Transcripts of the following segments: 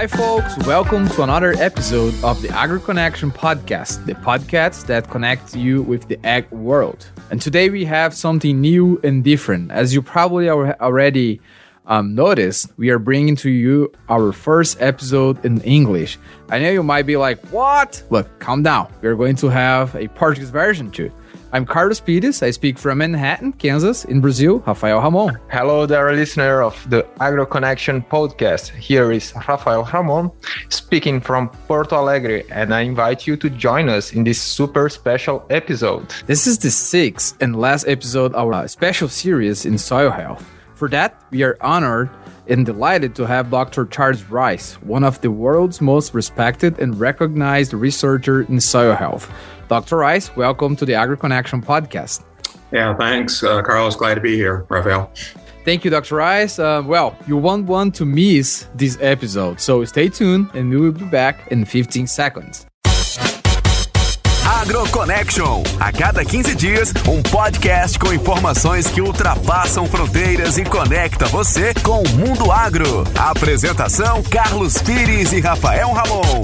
Hi, folks. Welcome to another episode of the Agro Connection podcast, the podcast that connects you with the ag world. And today we have something new and different. As you probably already um, noticed, we are bringing to you our first episode in English. I know you might be like, what? Look, calm down. We're going to have a Portuguese version too. I'm Carlos Pires. I speak from Manhattan, Kansas, in Brazil. Rafael Ramon. Hello, dear listener of the Agro Connection podcast. Here is Rafael Ramon speaking from Porto Alegre, and I invite you to join us in this super special episode. This is the sixth and last episode of our special series in soil health. For that, we are honored and delighted to have Dr. Charles Rice, one of the world's most respected and recognized researcher in soil health. Dr. Rice, welcome to the Agro Connection podcast. Yeah, thanks, uh, Carlos. Glad to be here, Rafael. Thank you, Dr. Rice. Uh, well, you won't want to miss this episode, so stay tuned and we will be back in 15 seconds. AgroConnection. A cada 15 dias, um podcast com informações que ultrapassam fronteiras e conecta você com o mundo agro. apresentação: Carlos Pires e Rafael Ramon.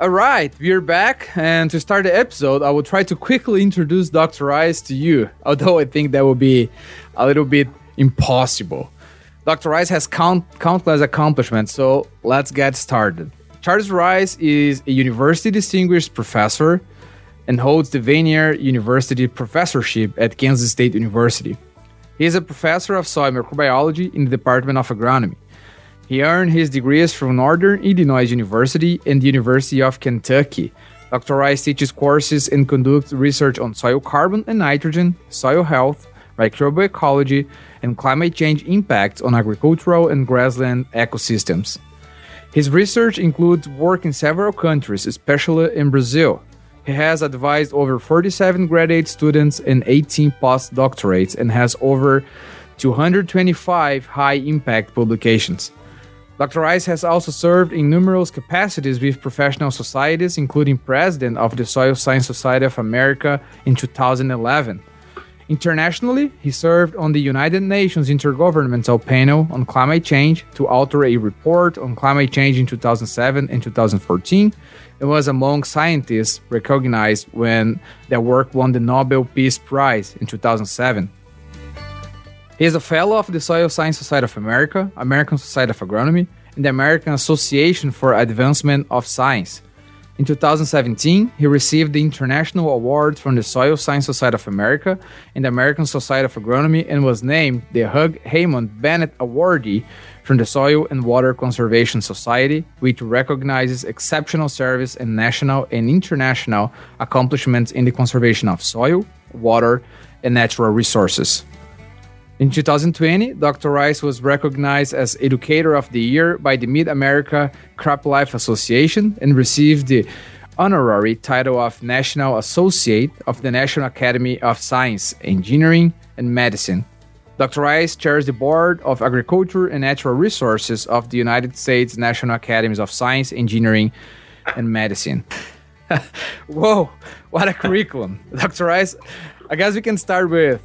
All right, we're back. And to start the episode, I will try to quickly introduce Dr. Rice to you, although I think that will be a little bit impossible. Dr. Rice has count, countless accomplishments, so let's get started. Charles Rice is a university distinguished professor and holds the Vanier University professorship at Kansas State University. He is a professor of soil microbiology in the Department of Agronomy. He earned his degrees from Northern Illinois University and the University of Kentucky. Dr. Rice teaches courses and conducts research on soil carbon and nitrogen, soil health, microbial ecology, and climate change impacts on agricultural and grassland ecosystems. His research includes work in several countries, especially in Brazil. He has advised over 47 graduate students and 18 postdoctorates and has over 225 high impact publications. Dr. Rice has also served in numerous capacities with professional societies, including president of the Soil Science Society of America in 2011. Internationally, he served on the United Nations Intergovernmental Panel on Climate Change to author a report on climate change in 2007 and 2014 and was among scientists recognized when their work won the Nobel Peace Prize in 2007. He is a fellow of the Soil Science Society of America, American Society of Agronomy, and the American Association for Advancement of Science. In 2017, he received the International Award from the Soil Science Society of America and the American Society of Agronomy and was named the Hugh Hammond Bennett Awardee from the Soil and Water Conservation Society, which recognizes exceptional service and national and international accomplishments in the conservation of soil, water, and natural resources. In 2020, Dr. Rice was recognized as Educator of the Year by the Mid America CropLife Association and received the honorary title of National Associate of the National Academy of Science, Engineering, and Medicine. Dr. Rice chairs the Board of Agriculture and Natural Resources of the United States National Academies of Science, Engineering, and Medicine. Whoa, what a curriculum. Dr. Rice, I guess we can start with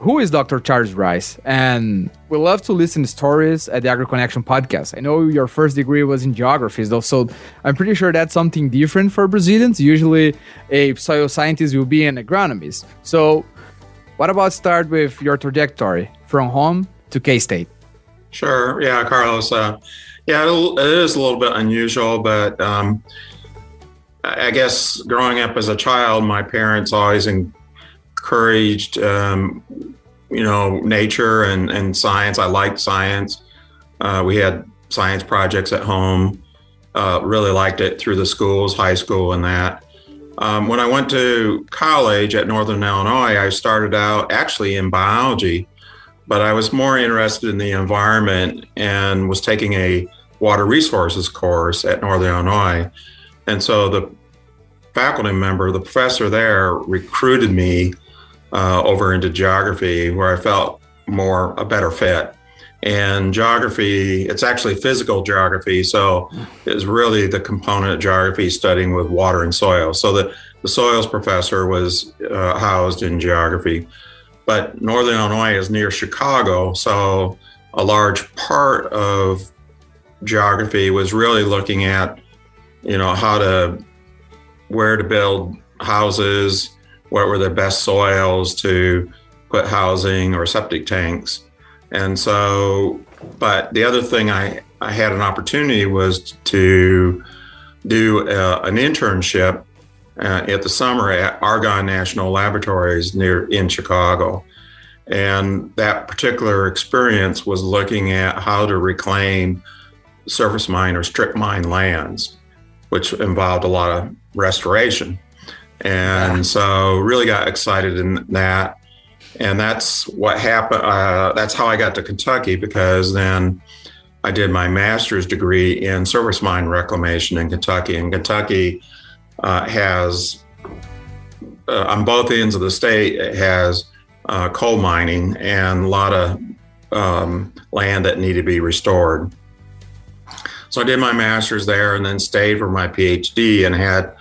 who is Dr. Charles Rice? And we love to listen to stories at the Agro Connection podcast. I know your first degree was in geography, though, so I'm pretty sure that's something different for Brazilians. Usually, a soil scientist will be an agronomist. So, what about start with your trajectory from home to K State? Sure. Yeah, Carlos. Uh, yeah, it is a little bit unusual, but um, I guess growing up as a child, my parents always encouraged, um, you know, nature and, and science. I liked science. Uh, we had science projects at home. Uh, really liked it through the schools, high school, and that. Um, when I went to college at Northern Illinois, I started out actually in biology, but I was more interested in the environment and was taking a water resources course at Northern Illinois. And so the faculty member, the professor there, recruited me uh, over into geography where I felt more a better fit. And geography, it's actually physical geography. So it's really the component of geography studying with water and soil. So the, the soils professor was uh, housed in geography. But Northern Illinois is near Chicago. So a large part of geography was really looking at, you know, how to, where to build houses, what were the best soils to put housing or septic tanks. And so, but the other thing I, I had an opportunity was to do uh, an internship uh, at the summer at Argonne National Laboratories near in Chicago. And that particular experience was looking at how to reclaim surface mine or strip mine lands, which involved a lot of restoration. And yeah. so really got excited in that. And that's what happened. Uh, that's how I got to Kentucky because then I did my master's degree in surface mine reclamation in Kentucky. And Kentucky uh, has, uh, on both ends of the state, it has uh, coal mining and a lot of um, land that needed to be restored. So I did my master's there and then stayed for my PhD and had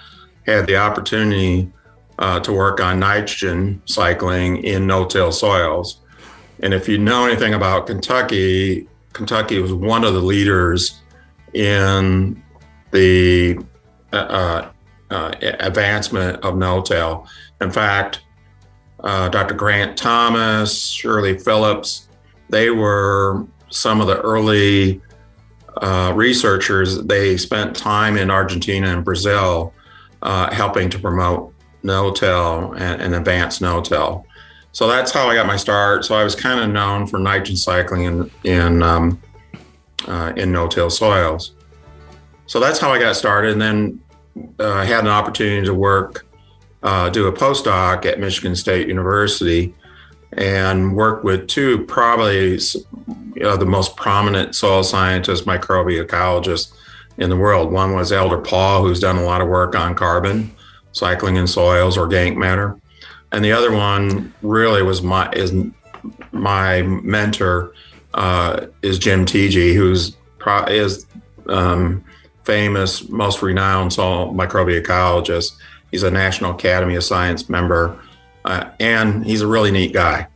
had the opportunity uh, to work on nitrogen cycling in no-till soils. And if you know anything about Kentucky, Kentucky was one of the leaders in the uh, uh, uh advancement of no-till. In fact, uh, Dr. Grant Thomas, Shirley Phillips, they were some of the early uh, researchers. They spent time in Argentina and Brazil uh, helping to promote no-till and, and advanced no-till. So that's how I got my start. So I was kind of known for nitrogen cycling in in, um, uh, in no-till soils. So that's how I got started, and then uh, I had an opportunity to work uh, do a postdoc at Michigan State University and work with two probably you know, the most prominent soil scientists, microbiologists in the world. One was Eldor Paul, who's done a lot of work on carbon cycling in soils, organic matter, and the other one really was my is my mentor uh, is Jim Tiedje, who's pro- is um, famous, most renowned soil microbiologist He's a National Academy of Science member, uh, and he's a really neat guy.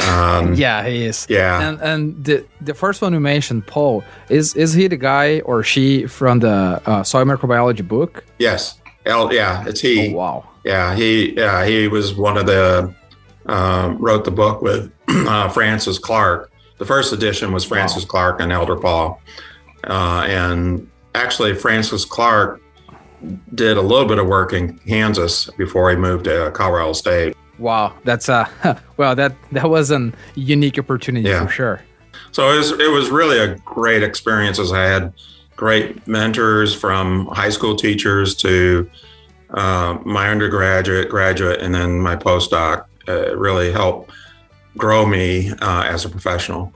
Um, yeah, he is. Yeah, and and the the first one you mentioned, Paul, is is he the guy or she from the uh, soil microbiology book? Yes. L, yeah, it's he. Oh, wow. Yeah, he yeah he was one of the um, wrote the book with uh, Francis Clark. The first edition was Francis wow. Clark and Eldor Paul, uh, and actually Francis Clark did a little bit of work in Kansas before he moved to Colorado State. Wow, that's uh, well, that that was a unique opportunity yeah. for sure. So it was it was really a great experience. As I had great mentors from high school teachers to uh, my undergraduate, graduate, and then my postdoc. Uh, really helped grow me uh, as a professional.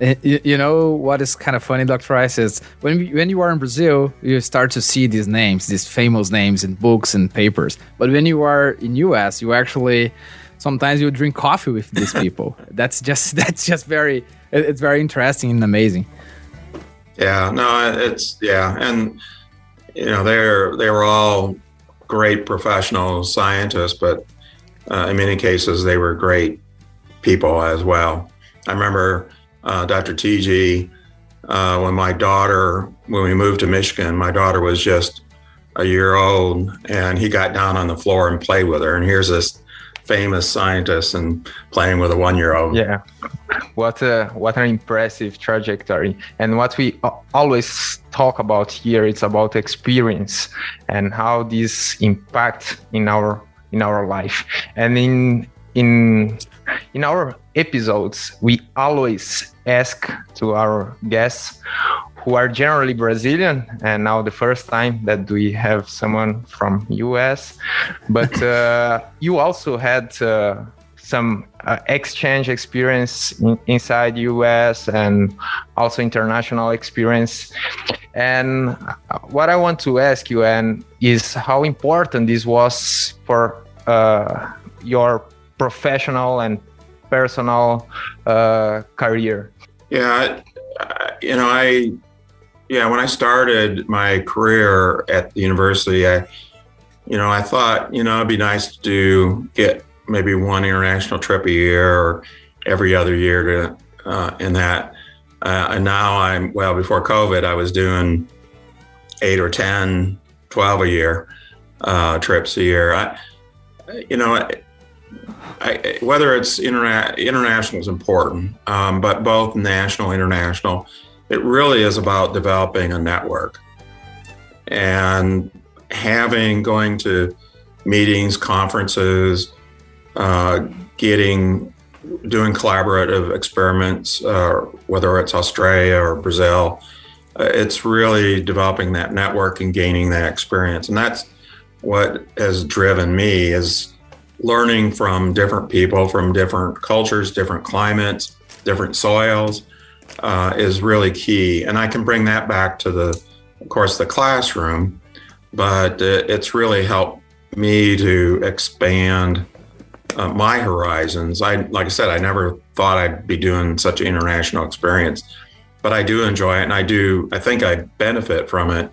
Eh, you know what is kind of funny, Dr. Rice, is when when you are in Brazil, you start to see these names, these famous names in books and papers. But when you are in US, you actually sometimes you drink coffee with these people. that's just that's just very it's very interesting and amazing. Yeah, no, it's yeah, and you know they're they were all great professional scientists, but uh, in many cases they were great people as well. I remember uh, Dr. Tiedje. uh, when my daughter, when we moved to Michigan, my daughter was just a year old, and he got down on the floor and played with her. And here's this famous scientist and playing with a one-year-old. Yeah, what a what an impressive trajectory. And what we always talk about here, it's about experience and how this impact in our in our life. And in in in our episodes, we always ask to our guests who are generally Brazilian, and now the first time that we have someone from US. But uh, you also had uh, some uh, exchange experience in, inside US and also international experience. And what I want to ask you, and is how important this was for uh, your professional and personal uh, career? Yeah, I, you know, I yeah, when I started my career at the university, I you know, I thought, you know, it'd be nice to get maybe one international trip a year or every other year to uh, in that. Uh, and now I'm, well, before COVID, I was doing eight or 10, 12 a year, uh, trips a year. I, you know, I, whether it's interna- international is important, um, but both national, international, it really is about developing a network and having going to meetings, conferences, uh, getting doing collaborative experiments, uh, whether it's Australia or Brazil. Uh, it's really developing that network and gaining that experience, and that's what has driven me is learning from different people from different cultures, different climates, different soils uh, is really key. And I can bring that back to the, of course, the classroom, but it's really helped me to expand uh, my horizons. I, like I said, I never thought I'd be doing such an international experience, but I do enjoy it, and I do. I think I benefit from it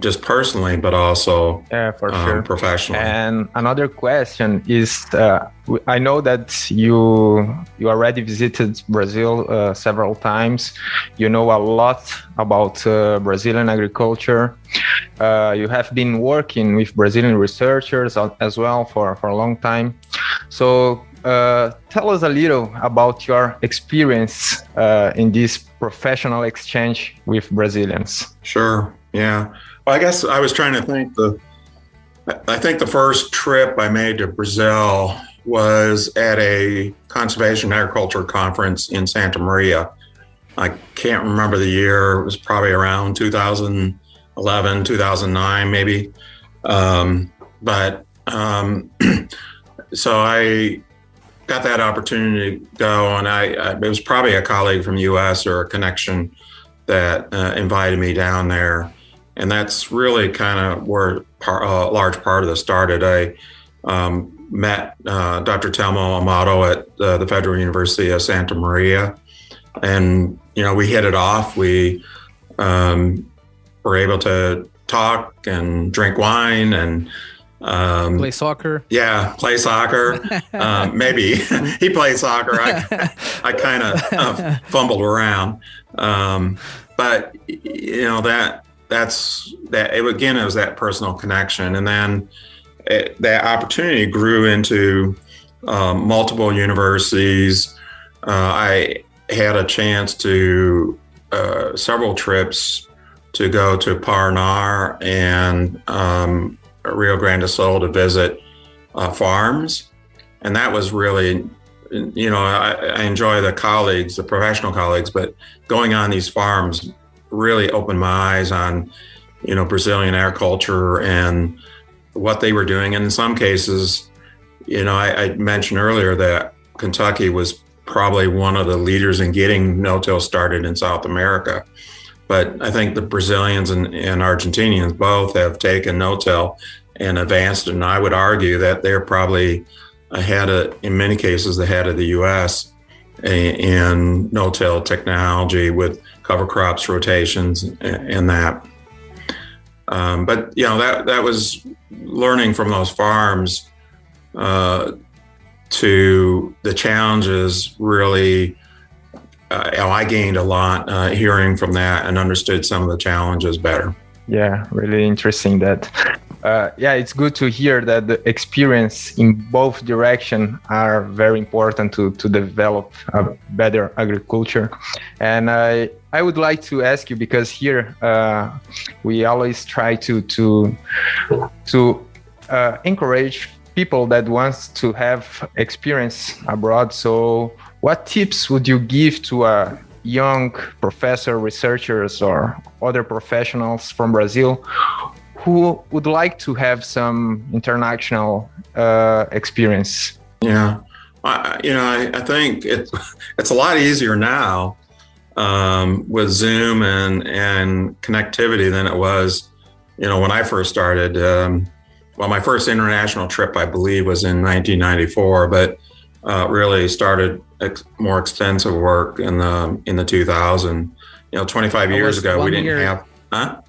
just personally, but also yeah, for um, sure, professionally. And another question is: uh, I know that you you already visited Brazil uh, several times. You know a lot about uh, Brazilian agriculture. Uh, you have been working with Brazilian researchers as well for for a long time. So. Uh, tell us a little about your experience uh, in this professional exchange with Brazilians. Sure. Yeah. Well, I guess I was trying to think the. I think the first trip I made to Brazil was at a conservation agriculture conference in Santa Maria. I can't remember the year. It was probably around 2011, 2009, maybe. Um, but um, so I got that opportunity to go, and I, I, it was probably a colleague from the U.S. or a connection that uh, invited me down there and that's really kind of where par, a large part of this started. I um, met uh, Dr. Telmo Amado at uh, the Federal University of Santa Maria, and you know we hit it off. We um, were able to talk and drink wine and um, play soccer. Yeah, play soccer. um, maybe he played soccer. I, I kind of uh, fumbled around, um, but you know that that's that it, again it was that personal connection. And then it, that opportunity grew into um, multiple universities. Uh, i had a chance to uh, several trips to go to Paraná and um, Rio Grande do Sul to visit uh, farms, and that was really, you know, I, I, enjoy the colleagues, the professional colleagues, but going on these farms really opened my eyes on, you know, Brazilian agriculture and what they were doing. And in some cases, you know, I, I mentioned earlier that Kentucky was probably one of the leaders in getting no-till started in South America. But I think the Brazilians and, and Argentinians both have taken no-till and advanced, and I would argue that they're probably ahead of, in many cases, ahead of the U.S. Eh, in no-till technology with cover crops rotations and, that. Um, but you know that that was learning from those farms uh, to the challenges. Really, uh, you know, I gained a lot uh, hearing from that and understood some of the challenges better. Yeah, really interesting that uh, yeah, it's good to hear that the experience in both direction are very important to, to develop a better agriculture. And I, I would like to ask you because here uh, we always try to to to uh, encourage people that wants to have experience abroad. So, what tips would you give to a young professor, researchers, or other professionals from Brazil who would like to have some international uh, experience? Yeah, I, you know, I, I, think it's it's a lot easier now um, with Zoom and and connectivity than it was, you know, when I first started. Um, well, my first international trip, I believe, was in 1994, but uh, really started ex- more extensive work in the in the 2000. You know, 25 years ago, we didn't year, have. Huh?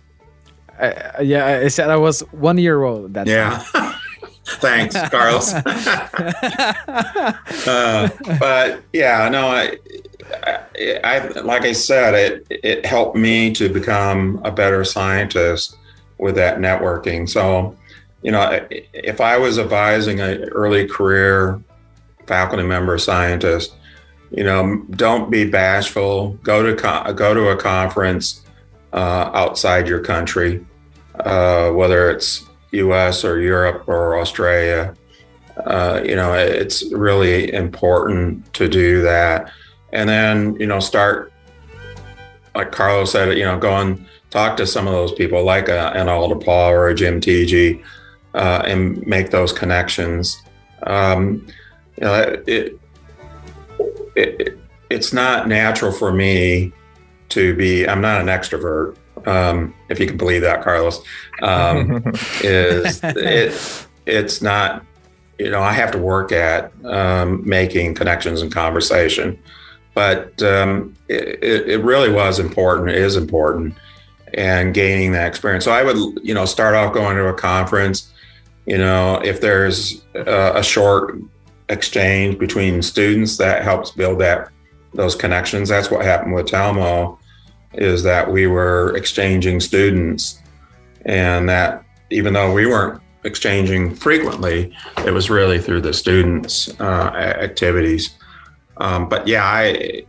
Uh, yeah, I said I was one year old. That yeah. Thanks, Carlos. uh, but yeah, no, I, I, I, like I said, it it helped me to become a better scientist with that networking. So, you know, if I was advising an early career faculty member scientist, you know, don't be bashful. Go to go to a conference uh, outside your country, uh, whether it's U.S. or Europe or Australia. Uh, you know, it's really important to do that, and then you know, start like Carlos said. You know, go and talk to some of those people, like a, an Eldor Paul or a Jim Tiedje, uh, and make those connections. Um, you know, it, it, it's not natural for me to be. I'm not an extrovert, um, if you can believe that, Carlos. Um, is it? It's not. You know, I have to work at um, making connections and conversation, but um, it, it really was important. It is important, and gaining that experience. So I would, you know, start off going to a conference. You know, if there's a, a short exchange between students that helps build that those connections. That's what happened with Telmo, is that we were exchanging students and that even though we weren't exchanging frequently, it was really through the students' uh, activities. Um, but yeah, I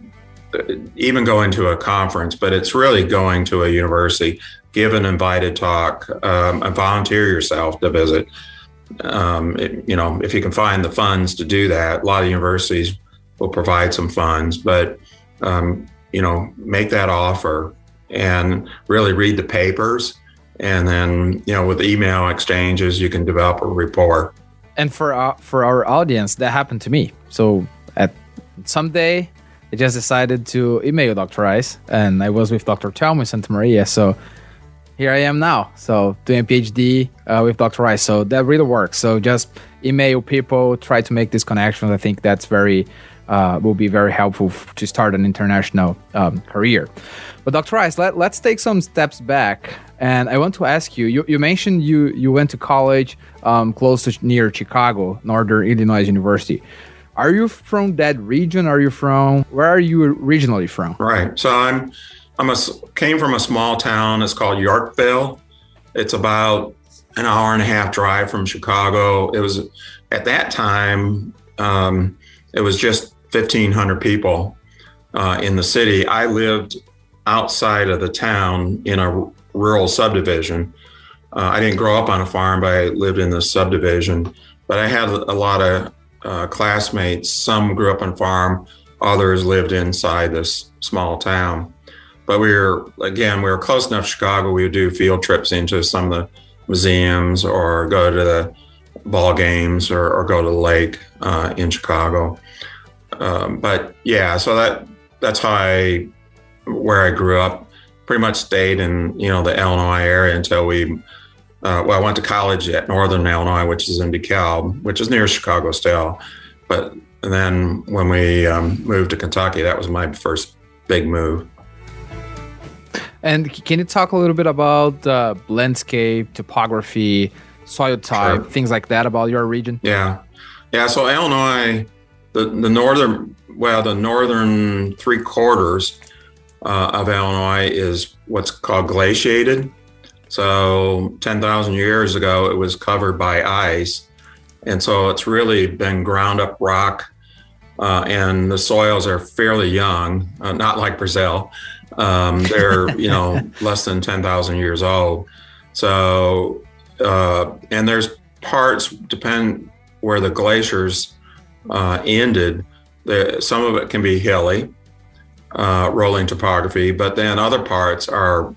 even going to a conference, but it's really going to a university, give an invited talk, um, and volunteer yourself to visit um, it, you know, if you can find the funds to do that, a lot of universities will provide some funds, but um, you know, make that offer and really read the papers, and then you know, with email exchanges, you can develop a rapport. And for our, for our audience, that happened to me. So at someday, I just decided to email Dr. Rice, and I was with Dr. Telmo in Santa Maria. So here I am now. So doing a PhD uh, with Dr. Rice. So that really works. So just email people, try to make these connections. I think that's very uh, will be very helpful f- to start an international um, career. But Dr. Rice, let, let's take some steps back. And I want to ask you, you, you mentioned you, you went to college um, close to near Chicago, Northern Illinois University. Are you from that region? Are you from, where are you originally from? Right. So I'm I'm a came from a small town. It's called Yorkville. It's about an hour and a half drive from Chicago. It was at that time. Um, it was just 1,500 people uh, in the city. I lived outside of the town in a rural subdivision. Uh, I didn't grow up on a farm, but I lived in the subdivision. But I had a lot of uh, classmates. Some grew up on farm, others lived inside this small town. But we were again, we were close enough to Chicago. We would do field trips into some of the museums or go to the ball games or, or go to the lake uh, in Chicago. Um, but yeah, so that that's how I where I grew up. Pretty much stayed in you know the Illinois area until we. Uh, well, I went to college at Northern Illinois, which is in DeKalb, which is near Chicago still. But then when we um, moved to Kentucky, that was my first big move. And can you talk a little bit about uh, landscape, topography, soil type, sure. things like that about your region? Yeah, yeah. So Illinois, the the northern, well, the northern three quarters uh, of Illinois is what's called glaciated. So ten thousand years ago, it was covered by ice, and so it's really been ground up rock. Uh, and the soils are fairly young, uh, not like Brazil. Um, they're you know less than ten thousand years old. So uh, and there's parts depend where the glaciers uh, ended. The, some of it can be hilly, uh, rolling topography, but then other parts are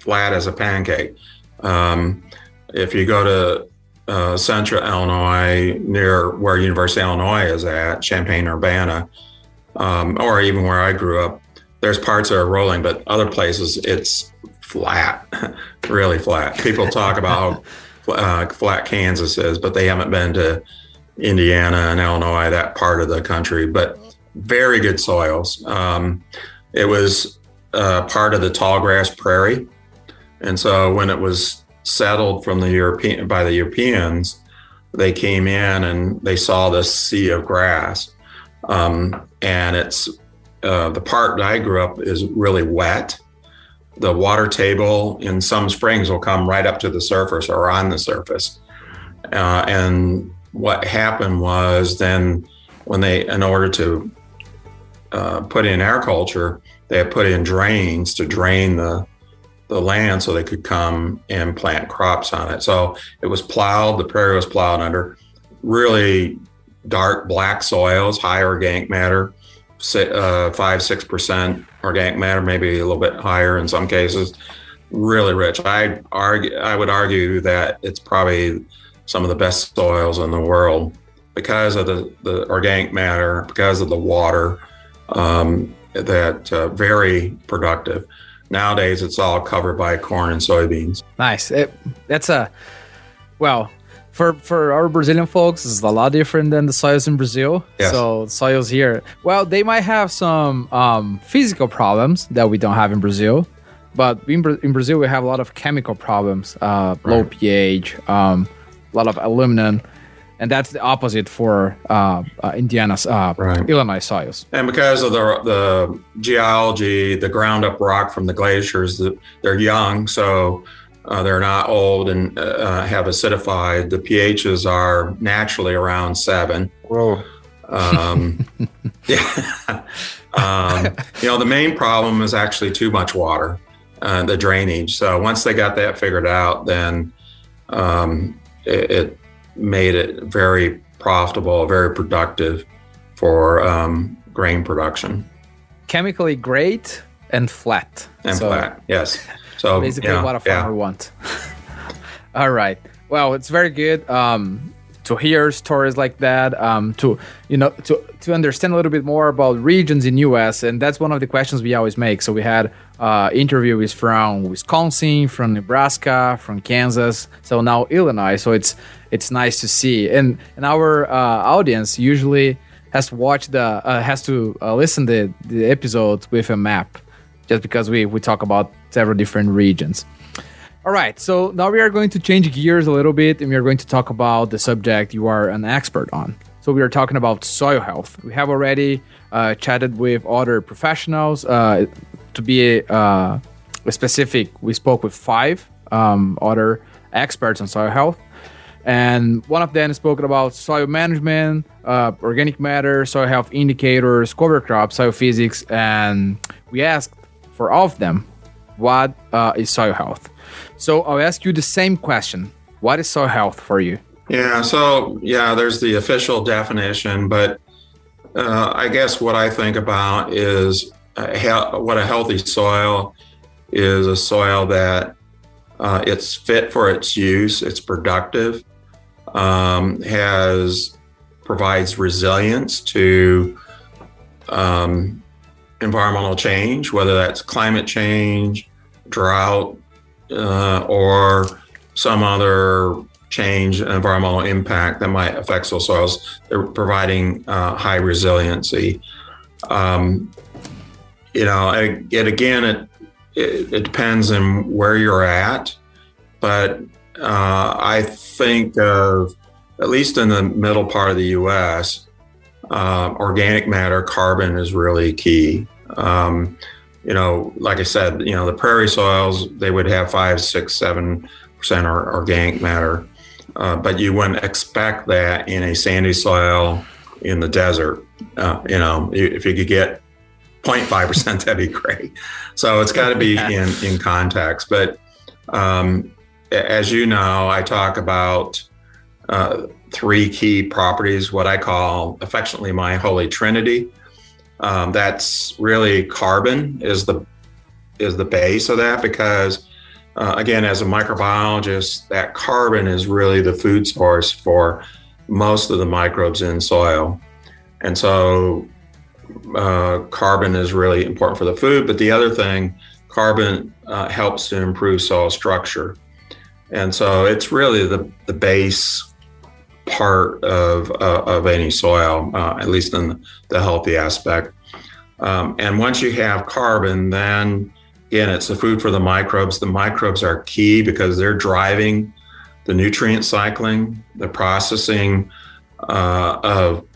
flat as a pancake. Um, if you go to uh, central Illinois, near where University of Illinois is at, Champaign Urbana, um, or even where I grew up, there's parts that are rolling, but other places it's flat, really flat. People talk about how uh, flat Kansas is, but they haven't been to Indiana and Illinois, that part of the country. But very good soils. Um, it was uh, part of the tall grass prairie, and so when it was settled from the European by the Europeans, they came in and they saw this sea of grass, um, and it's uh, the part that I grew up is really wet. The water table in some springs will come right up to the surface or on the surface. Uh, and what happened was then when they, in order to uh, put in our agriculture, they had put in drains to drain the the land so they could come and plant crops on it. So it was plowed, the prairie was plowed under really dark black soils, high organic matter, uh, five, six percent organic matter, maybe a little bit higher in some cases. Really rich. I argue, I would argue that it's probably some of the best soils in the world because of the, the organic matter, because of the water, um, that uh, very productive. Nowadays, it's all covered by corn and soybeans. Nice. It, that's a well for for our Brazilian folks. It's a lot different than the soils in Brazil. Yes. So soils here, well, they might have some um, physical problems that we don't have in Brazil. But in, in Brazil, we have a lot of chemical problems, uh, right. low pH, um, a lot of aluminum and that's the opposite for uh, uh, Indiana's uh, right. Illinois soils. And because of the the geology, the ground up rock from the glaciers, they're young, so uh, they're not old and uh, have acidified. The pHs are naturally around seven. Whoa. Um, yeah. um, you know, the main problem is actually too much water, uh, the drainage. So once they got that figured out, then um, it, it made it very profitable, very productive for um, grain production. Chemically great and flat. And so flat, yes. So basically, yeah, what a farmer yeah. wants. All right. Well, it's very good um, to hear stories like that. Um, to you know, to to understand a little bit more about regions in U.S. and that's one of the questions we always make. So we had uh, interviews from Wisconsin, from Nebraska, from Kansas. So now Illinois. So it's it's nice to see. And and our uh, audience usually has to watch the uh, has to uh, listen the the episodes with a map, just because we we talk about several different regions. All right, so now we are going to change gears a little bit, and we are going to talk about the subject you are an expert on. So we are talking about soil health. We have already uh, chatted with other professionals. Uh, to be uh, specific, we spoke with five um, other experts on soil health. And one of them spoke about soil management, uh, organic matter, soil health indicators, cover crop, soil physics, and we asked for all of them, what uh, is soil health? So I'll ask you the same question. What is soil health for you? Yeah, so yeah, there's the official definition, but uh, I guess what I think about is uh, what a healthy soil is a soil that uh, it's fit for its use, it's productive, um, has provides resilience to um, environmental change, whether that's climate change, drought, uh, or some other change, environmental impact that might affect soils. They're providing uh, high resiliency. Um, you know, and, and again, it, it, it depends on where you're at, but uh, I think of, at least in the middle part of the US, uh, organic matter, carbon is really key. Um, you know, like I said, you know, the prairie soils, they would have five, six, seven percent organic matter. Uh, but you wouldn't expect that in a sandy soil in the desert. Uh, you know, if you could get 0.5%, that'd be great. So it's got to be in, in context. But um, as you know, I talk about uh, three key properties, what I call affectionately my holy trinity. Um, that's really carbon is the is the base of that because uh, again, as a microbiologist, that carbon is really the food source for most of the microbes in soil, and so uh, carbon is really important for the food. But the other thing, carbon uh, helps to improve soil structure. And so it's really the, the base part of, uh, of any soil, uh, at least in the healthy aspect. Um, and once you have carbon, then again, it's the food for the microbes. The microbes are key because they're driving the nutrient cycling, the processing uh, of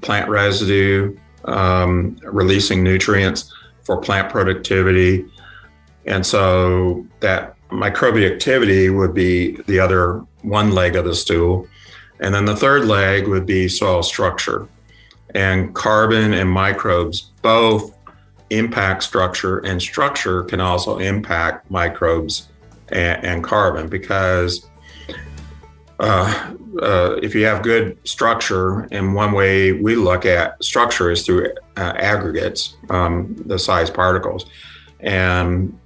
plant residue, um, releasing nutrients for plant productivity. And so that microbial activity would be the other one leg of the stool. And then the third leg would be soil structure. And carbon and microbes both impact structure, and structure can also impact microbes and, and carbon because uh, uh, if you have good structure, and one way we look at structure is through uh, aggregates, um, the size particles, and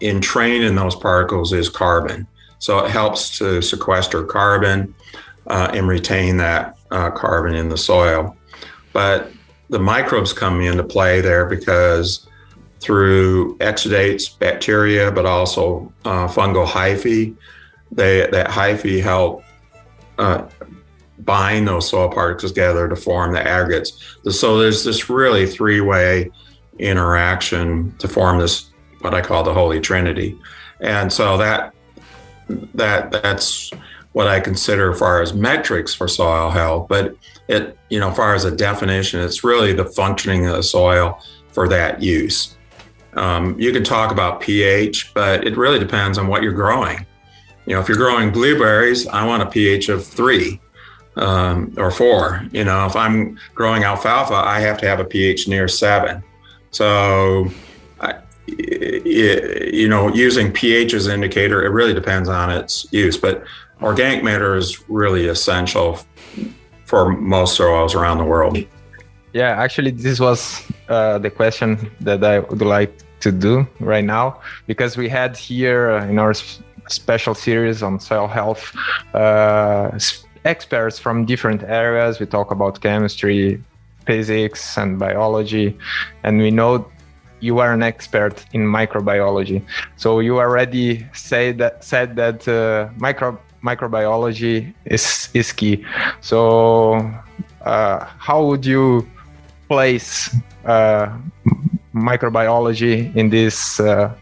entrained in those particles is carbon. So it helps to sequester carbon uh, and retain that uh, carbon in the soil. But the microbes come into play there because through exudates, bacteria, but also uh, fungal hyphae, they, that hyphae help uh, bind those soil particles together to form the aggregates. So there's this really three way interaction to form this what I call the Holy Trinity, and so that that that's what I consider far as metrics for soil health. But it you know, far as a definition, it's really the functioning of the soil for that use. Um, you can talk about pH, but it really depends on what you're growing. You know, if you're growing blueberries, I want a pH of three um, or four. You know, if I'm growing alfalfa, I have to have a pH near seven. So, I, you know, using pH as an indicator, it really depends on its use. But organic matter is really essential for most soils around the world. Yeah, actually, this was uh, the question that I would like to do right now because we had here uh, in our special series on soil health uh, experts from different areas. We talk about chemistry, physics, and biology, and we know you are an expert in microbiology. So you already said that said that uh, micro microbiology is is key. So uh, how would you place uh, microbiology in this uh,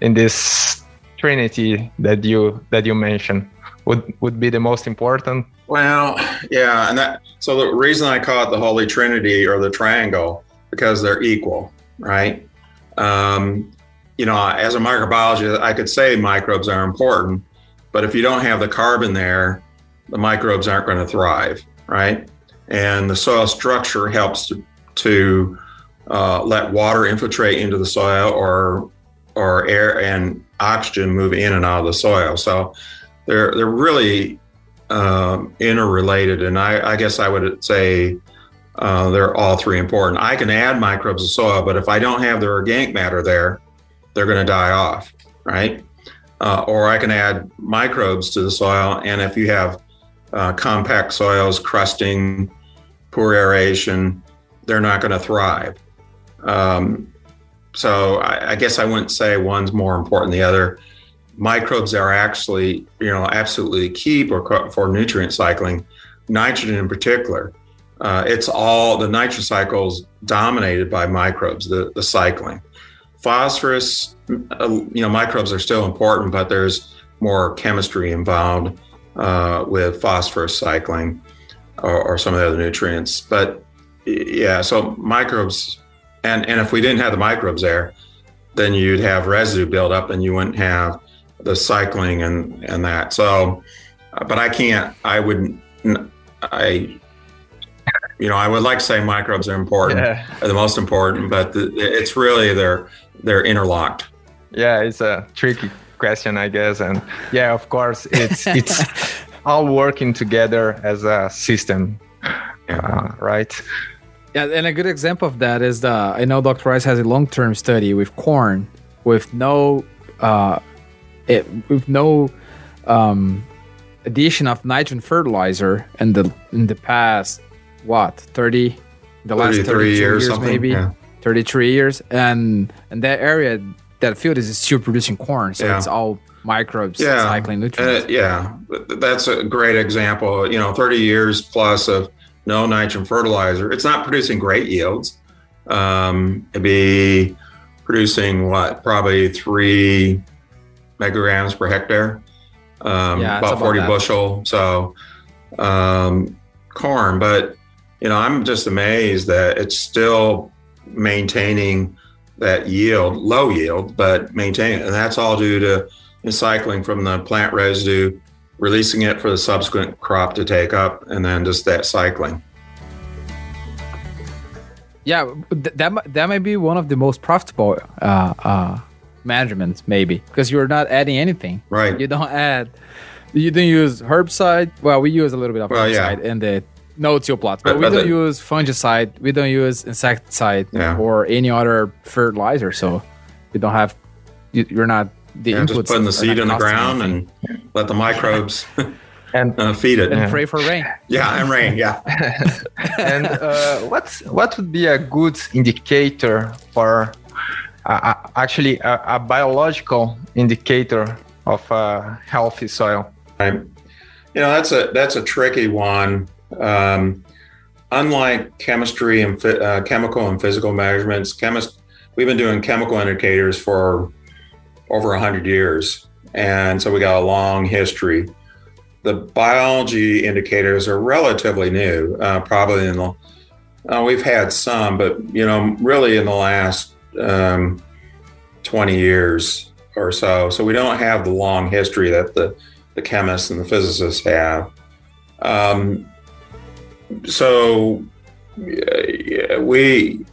in this trinity that you that you mentioned? Would would be the most important? Well yeah and that so the reason i call it the holy trinity or the triangle because they're equal right? Um, you know as a microbiologist i could say microbes are important but if you don't have the carbon there the microbes aren't going to thrive right and the soil structure helps to, to uh, let water infiltrate into the soil or or air and oxygen move in and out of the soil. So they're they're really um, interrelated, and I, I, guess I would say uh, they're all three important. I can add microbes to soil, but if I don't have the organic matter there, they're going to die off, right? Uh, or I can add microbes to the soil, and if you have uh, compact soils, crusting, poor aeration, they're not going to thrive. Um, so I, I, guess I wouldn't say one's more important than the other. Microbes are actually, you know, absolutely key for, for nutrient cycling. Nitrogen in particular, uh, it's all the nitrogen cycles dominated by microbes. The the cycling, phosphorus, uh, you know, microbes are still important, but there's more chemistry involved uh, with phosphorus cycling or, or some of the other nutrients. But yeah, so microbes and and if we didn't have the microbes there, then you'd have residue build up, and you wouldn't have the cycling and and that. So, uh, but I can't. I wouldn't. I. You know, I would like to say microbes are important, yeah. are the most important, but the, it's really they're they're interlocked. Yeah, it's a tricky question, I guess, and yeah, of course, it's it's all working together as a system, yeah. uh, right? Yeah, and a good example of that is the I know Dr. Rice has a long term study with corn with no uh, it, with no um, addition of nitrogen fertilizer in the in the past what 30 the last 30 years, years maybe yeah. 33 years and and that area that field is still producing corn so yeah. it's all microbes yeah. cycling nutrients uh, yeah that's a great example you know 30 years plus of no nitrogen fertilizer, it's not producing great yields. Um, it'd be producing what, probably three megagrams per hectare, um, yeah, about 40 about bushel. So um, corn, but you know, I'm just amazed that it's still maintaining that yield, low yield, but maintaining, and that's all due to recycling from the plant residue, releasing it for the subsequent crop to take up, and then just that cycling. Yeah, that that might be one of the most profitable uh, uh, managements, maybe, because you're not adding anything. Right. You don't add. You don't use herbicide. Well, we use a little bit of Well, yeah. herbicide in the no-till plots, but, But- we don't the- use fungicide. We don't use insecticide Yeah. or any other fertilizer. So you don't have. You, you're not the Yeah, inputs. just putting the seed in the ground anything. and let the microbes And uh, feed it. and pray for rain. Yeah, and rain. Yeah. and uh, what's what would be a good indicator for uh, uh, actually a, a biological indicator of a healthy soil? Right. You know, that's a that's a tricky one. Um, unlike chemistry and uh, chemical and physical measurements, chemist we've been doing chemical indicators for over hundred years, and so we got a long history. The biology indicators are relatively new, uh, probably in the uh, we've had some, but you know, really in the last um, twenty years or so. So we don't have the long history that the the chemists and the physicists have. Um, so yeah, we,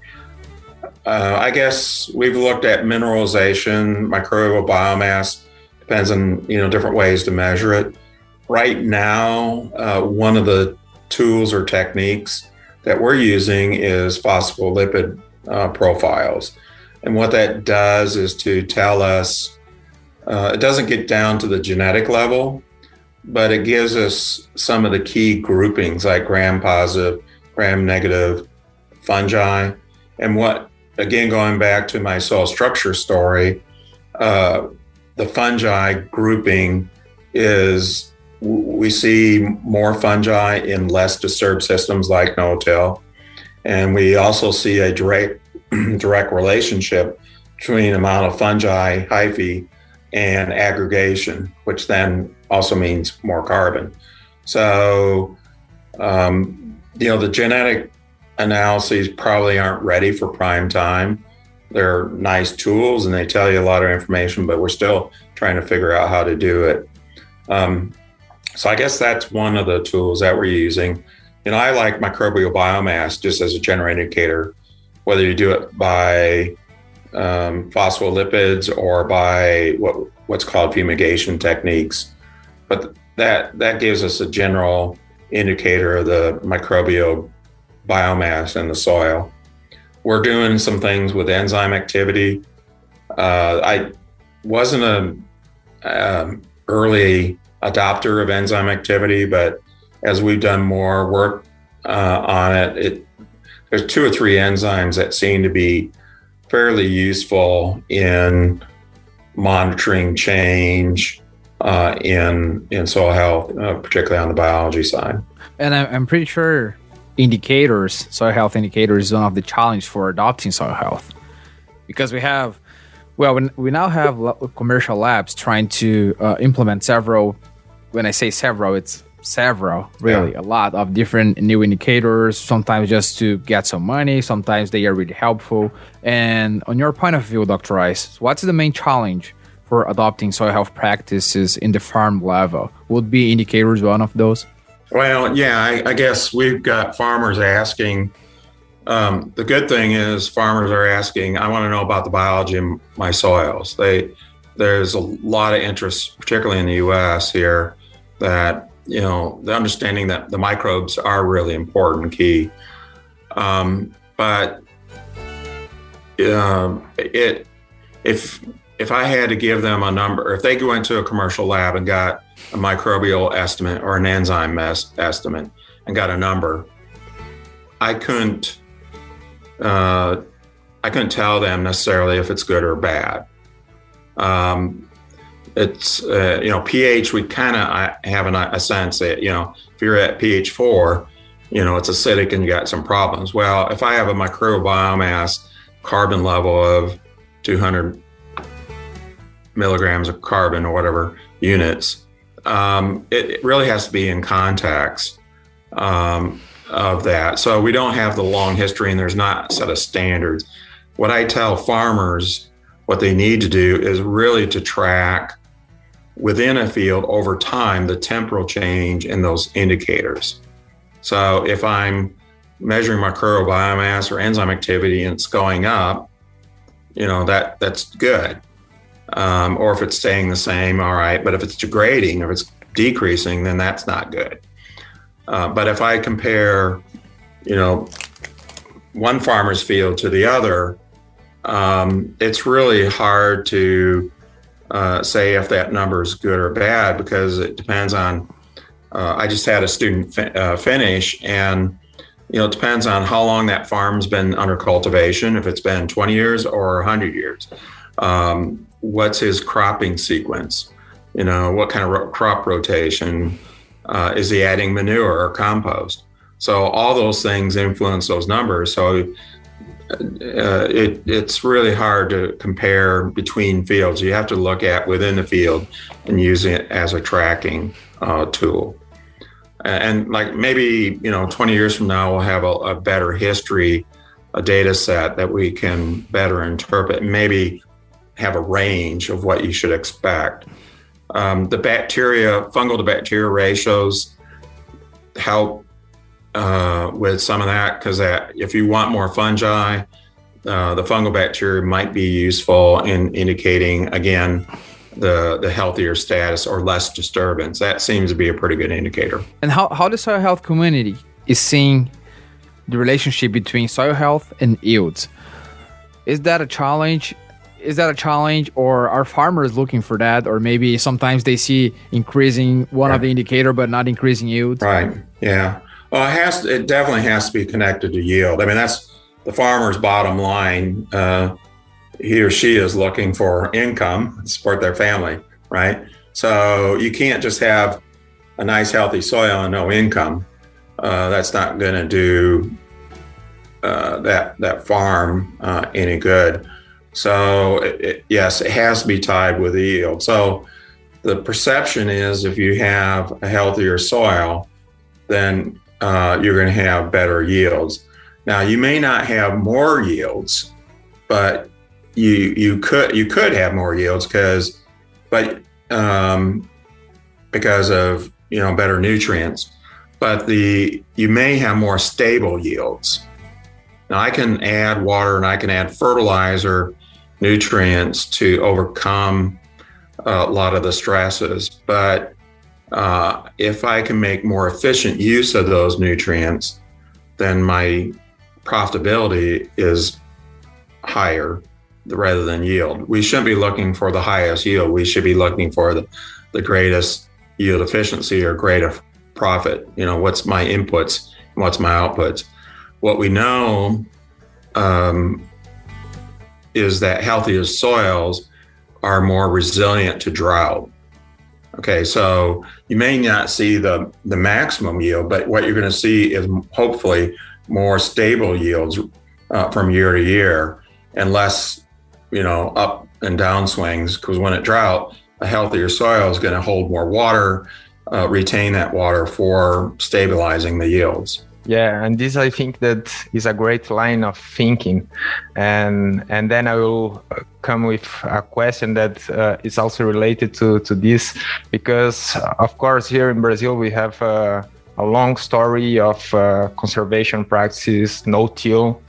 uh, I guess we've looked at mineralization, microbial biomass. Depends on you know different ways to measure it. Right now, uh, one of the tools or techniques that we're using is phospholipid uh, profiles, and what that does is to tell us uh, it doesn't get down to the genetic level, but it gives us some of the key groupings like gram positive, gram negative fungi. And what, again, going back to my soil structure story, uh, the fungi grouping is we see more fungi in less disturbed systems like no-till. And we also see a direct direct relationship between amount of fungi, hyphae, and aggregation, which then also means more carbon. So, um, you know, the genetic analyses probably aren't ready for prime time. They're nice tools and they tell you a lot of information, but we're still trying to figure out how to do it. Um, so, I guess that's one of the tools that we're using. You know, I like microbial biomass just as a general indicator, whether you do it by um, phospholipids or by what what's called fumigation techniques. But that that gives us a general indicator of the microbial biomass in the soil. We're doing some things with enzyme activity. Uh, I wasn't a um, early adopter of enzyme activity, but as we've done more work uh, on it, it there's two or three enzymes that seem to be fairly useful in monitoring change uh, in in soil health, uh, particularly on the biology side. And I, I'm pretty sure indicators, soil health indicators, is one of the challenge for adopting soil health, because we have, well, we, we now have commercial labs trying to uh, implement several. When I say several, it's several, really, a lot of different new indicators. Sometimes just to get some money. Sometimes they are really helpful. And on your point of view, Dr. Rice, what's the main challenge? For adopting soil health practices in the farm level, would be indicators one of those? Well, yeah, I, I guess we've got farmers asking. Um, the good thing is farmers are asking. I want to know about the biology in my soils. They there's a lot of interest, particularly in the U.S. here, that you know the understanding that the microbes are really important, key. Um, but um, it if if I had to give them a number, if they go into a commercial lab and got a microbial estimate or an enzyme es- estimate and got a number, I couldn't uh, I couldn't tell them necessarily if it's good or bad. Um, it's uh, you know pH. We kind of have an, a sense that you know if you're at pH four, you know it's acidic and you got some problems. Well, if I have a microbiomass carbon level of 200 milligrams of carbon or whatever units, um, it, it really has to be in contacts. Um, of that. So we don't have the long history and there's not a set of standards. What I tell farmers what they need to do is really to track within a field over time the temporal change in those indicators. So if I'm measuring microbiome or enzyme activity and it's going up, you know that that's good. Um, or if it's staying the same, all right. But if it's degrading, if it's decreasing, then that's not good. Uh, but if I compare, you know, one farmer's field to the other, um, it's really hard to uh, say if that number is good or bad because it depends on. Uh, I just had a student uh, finish, and you know, it depends on how long that farm's been under cultivation. If it's been 20 years or 100 years, um, what's his cropping sequence? You know, what kind of ro- crop rotation? Uh, is he adding manure or compost? So all those things influence those numbers. So uh, it, it's really hard to compare between fields. You have to look at within the field and using it as a tracking uh, tool. And like maybe you know, 20 years from now, we'll have a, a better history, a data set that we can better interpret. Maybe have a range of what you should expect. Um, the bacteria, fungal to bacteria ratios help uh, with some of that because if you want more fungi, uh, the fungal bacteria might be useful in indicating again the the healthier status or less disturbance. That seems to be a pretty good indicator. And how how the soil health community is seeing the relationship between soil health and yields? Is that a challenge? Is that a challenge, or are farmers looking for that, or maybe sometimes they see increasing one of the indicator but not increasing yield? Right. Yeah. Well, it has. To, it definitely has to be connected to yield. I mean, that's the farmer's bottom line. Uh, he or she is looking for income to support their family, right? So you can't just have a nice, healthy soil and no income. Uh, that's not going to do uh, that that farm uh, any good. So it, it, yes, it has to be tied with yield. So the perception is if you have a healthier soil, then uh, you're going to have better yields. Now you may not have more yields, but you you could you could have more yields because, but um, because of you know better nutrients, but the you may have more stable yields. Now I can add water and I can add fertilizer, nutrients to overcome a lot of the stresses, but uh, if I can make more efficient use of those nutrients, then my profitability is higher rather than yield. We shouldn't be looking for the highest yield. We should be looking for the, the greatest yield efficiency or greater profit. You know, what's my inputs what's my outputs? What we know um, is that healthier soils are more resilient to drought. Okay, so you may not see the, the maximum yield, but what you're going to see is hopefully more stable yields uh, from year to year and less you know, up and down swings because when it drought, a healthier soil is going to hold more water, uh, retain that water for stabilizing the yields. Yeah, and this I think that is a great line of thinking, and and then I will uh, come with a question that uh, is also related to to this, because of course here in Brazil we have. Uh, a long story of uh, conservation practices, no till.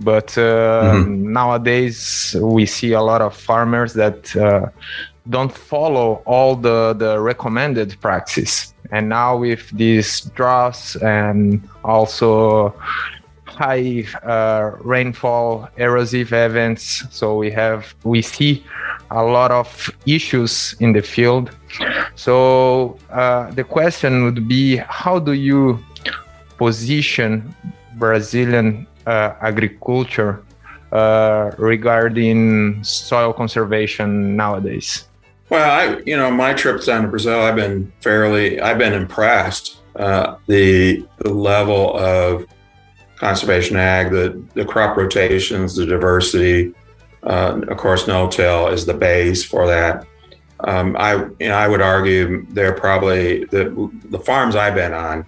But uh, mm-hmm. nowadays, we see a lot of farmers that uh, don't follow all the, the recommended practices. And now, with these droughts and also high uh, rainfall, erosive events, so we have we see a lot of issues in the field. So uh, the question would be, how do you position Brazilian uh, agriculture uh, regarding soil conservation nowadays? Well, I, you know, my trips down to Brazil, I've been fairly, I've been impressed. Uh, the the level of conservation ag, the the crop rotations, the diversity, uh, of course, no-till is the base for that. Um, I, you know, I would argue they're probably the the farms I've been on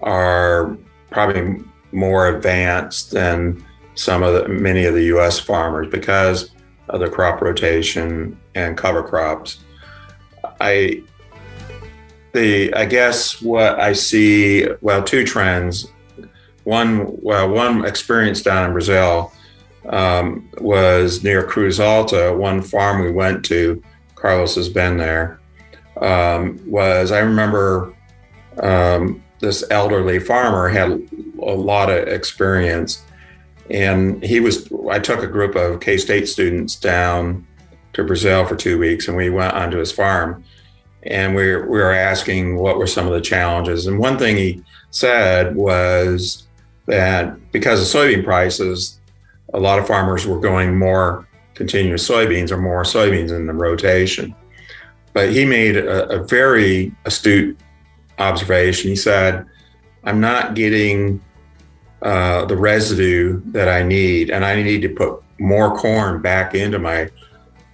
are probably more advanced than some of the many of the U.S. farmers because the crop rotation and cover crops. I the I guess what I see well two trends. One well one experience down in Brazil um, was near Cruz Alta. One farm we went to, Carlos has been there. Um, was I remember um, this elderly farmer had a lot of experience, and he was. I took a group of K State students down to Brazil for two weeks, and we went onto his farm, and we we were asking what were some of the challenges. And one thing he said was that because of soybean prices, a lot of farmers were going more continuous soybeans or more soybeans in the rotation. But he made a, a very astute observation. He said, I'm not getting uh, the residue that I need, and I need to put more corn back into my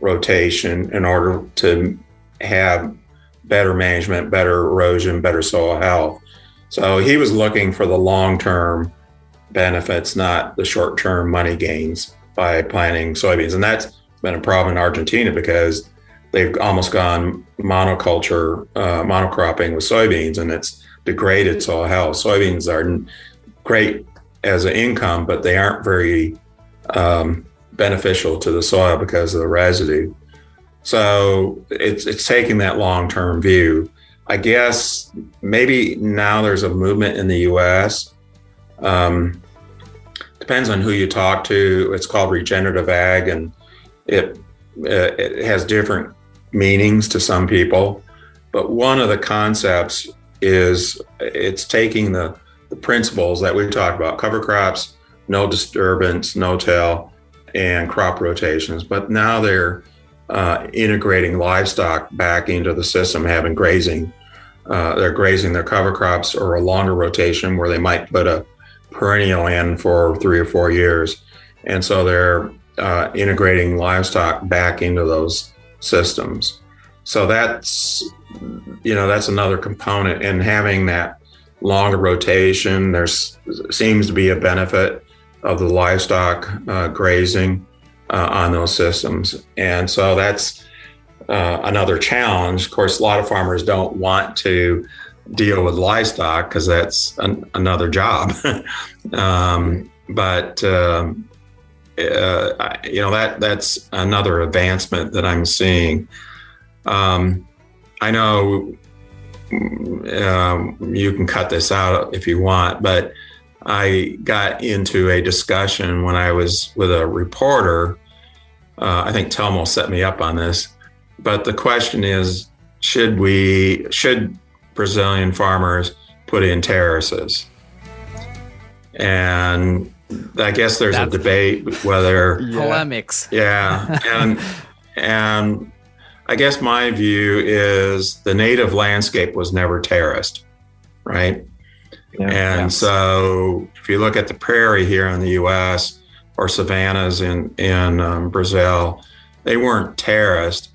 rotation in order to have better management, better erosion, better soil health. So he was looking for the long term benefits, not the short term money gains by planting soybeans. And that's been a problem in Argentina because they've almost gone monoculture, uh, monocropping with soybeans, and it's degraded soil health. Soybeans are great as an income, but they aren't very um, beneficial to the soil because of the residue. So it's it's taking that long term view. I guess maybe now there's a movement in the U.S. Um, depends on who you talk to. It's called regenerative ag, and it uh, it has different meanings to some people. But one of the concepts is it's taking the the principles that we talked about: cover crops, no disturbance, no till, and crop rotations. But now they're uh, integrating livestock back into the system, having grazing. Uh, they're grazing their cover crops or a longer rotation where they might put a perennial in for three or four years. And so they're uh, integrating livestock back into those systems. So that's, you know, that's another component. And having that longer rotation, There seems to be a benefit of the livestock uh, grazing uh, on those systems. And so that's uh, another challenge. Of course, a lot of farmers don't want to deal with livestock because that's an, another job. um, but um, uh, you know that that's another advancement that I'm seeing. Um, I know um, you can cut this out if you want, but I got into a discussion when I was with a reporter. Uh, I think Telmo set me up on this, but the question is: Should we? Should Brazilian farmers put in terraces? And I guess there's That's a debate whether yeah. polemics. Yeah, and and I guess my view is the native landscape was never terraced, right? Yeah, and yes. so if you look at the prairie here in the U.S. or savannas in in um, Brazil, they weren't terraced,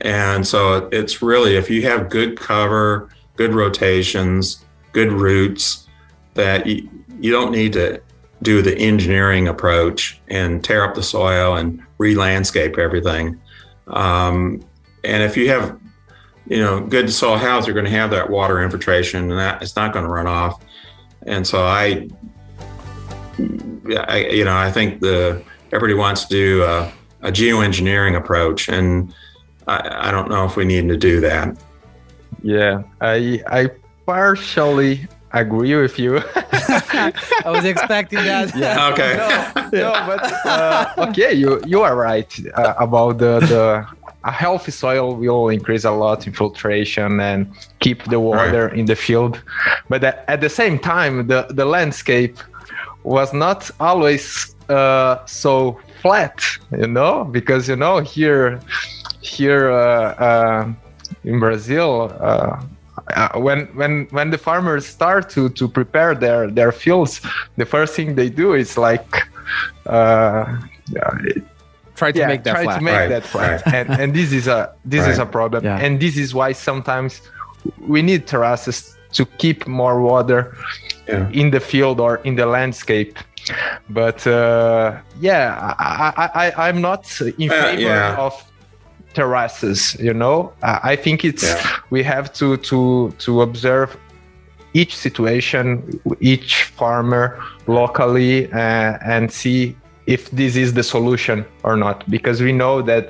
and so it's really if you have good cover, good rotations, good roots, that you, you don't need to do the engineering approach and tear up the soil and re-landscape everything. Um, and if you have, you know, good soil health, you're going to have that water infiltration, and that it's not going to run off. And so I, I you know, I think the everybody wants to do a, a geoengineering approach, and I, I don't know if we need to do that. Yeah, I I partially agree with you. I was expecting that. Yeah. Okay. No, no but uh, okay, you you are right uh, about the the a healthy soil will increase a lot infiltration and keep the water right. in the field. But at the same time, the, the landscape was not always uh, so flat, you know, because you know here here uh, uh, in Brazil. Uh, uh, when when when the farmers start to to prepare their their fields, the first thing they do is like uh, try to yeah, make that try flat. to make right. that flat, right. and and this is a this right. is a problem, yeah. and this is why sometimes we need terraces to keep more water Yeah. in the field or in the landscape. But uh, yeah, I, I, I, I'm not in Uh, favor yeah. of terraces. You know, I I think it's Yeah. we have to to to observe each situation, each farmer locally, uh, and see if this is the solution or not. Because we know that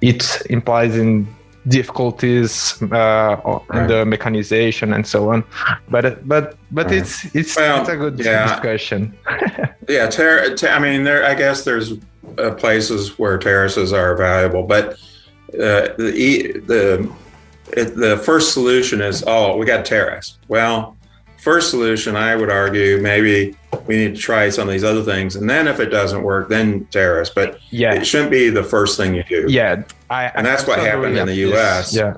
it implies in difficulties uh, in Right. the mechanization and so on. But but but Right. it's it's Well, it's a good yeah. discussion. Yeah, ter- ter- I mean, there. I guess there's uh, places where terraces are valuable, but uh, the e- the the first solution is oh, we got a terrace. Well, first solution, I would argue, maybe we need to try some of these other things, and then if it doesn't work, then terrace. But Yeah, it shouldn't be the first thing you do. yeah. I, And that's what happened in the US. Yeah,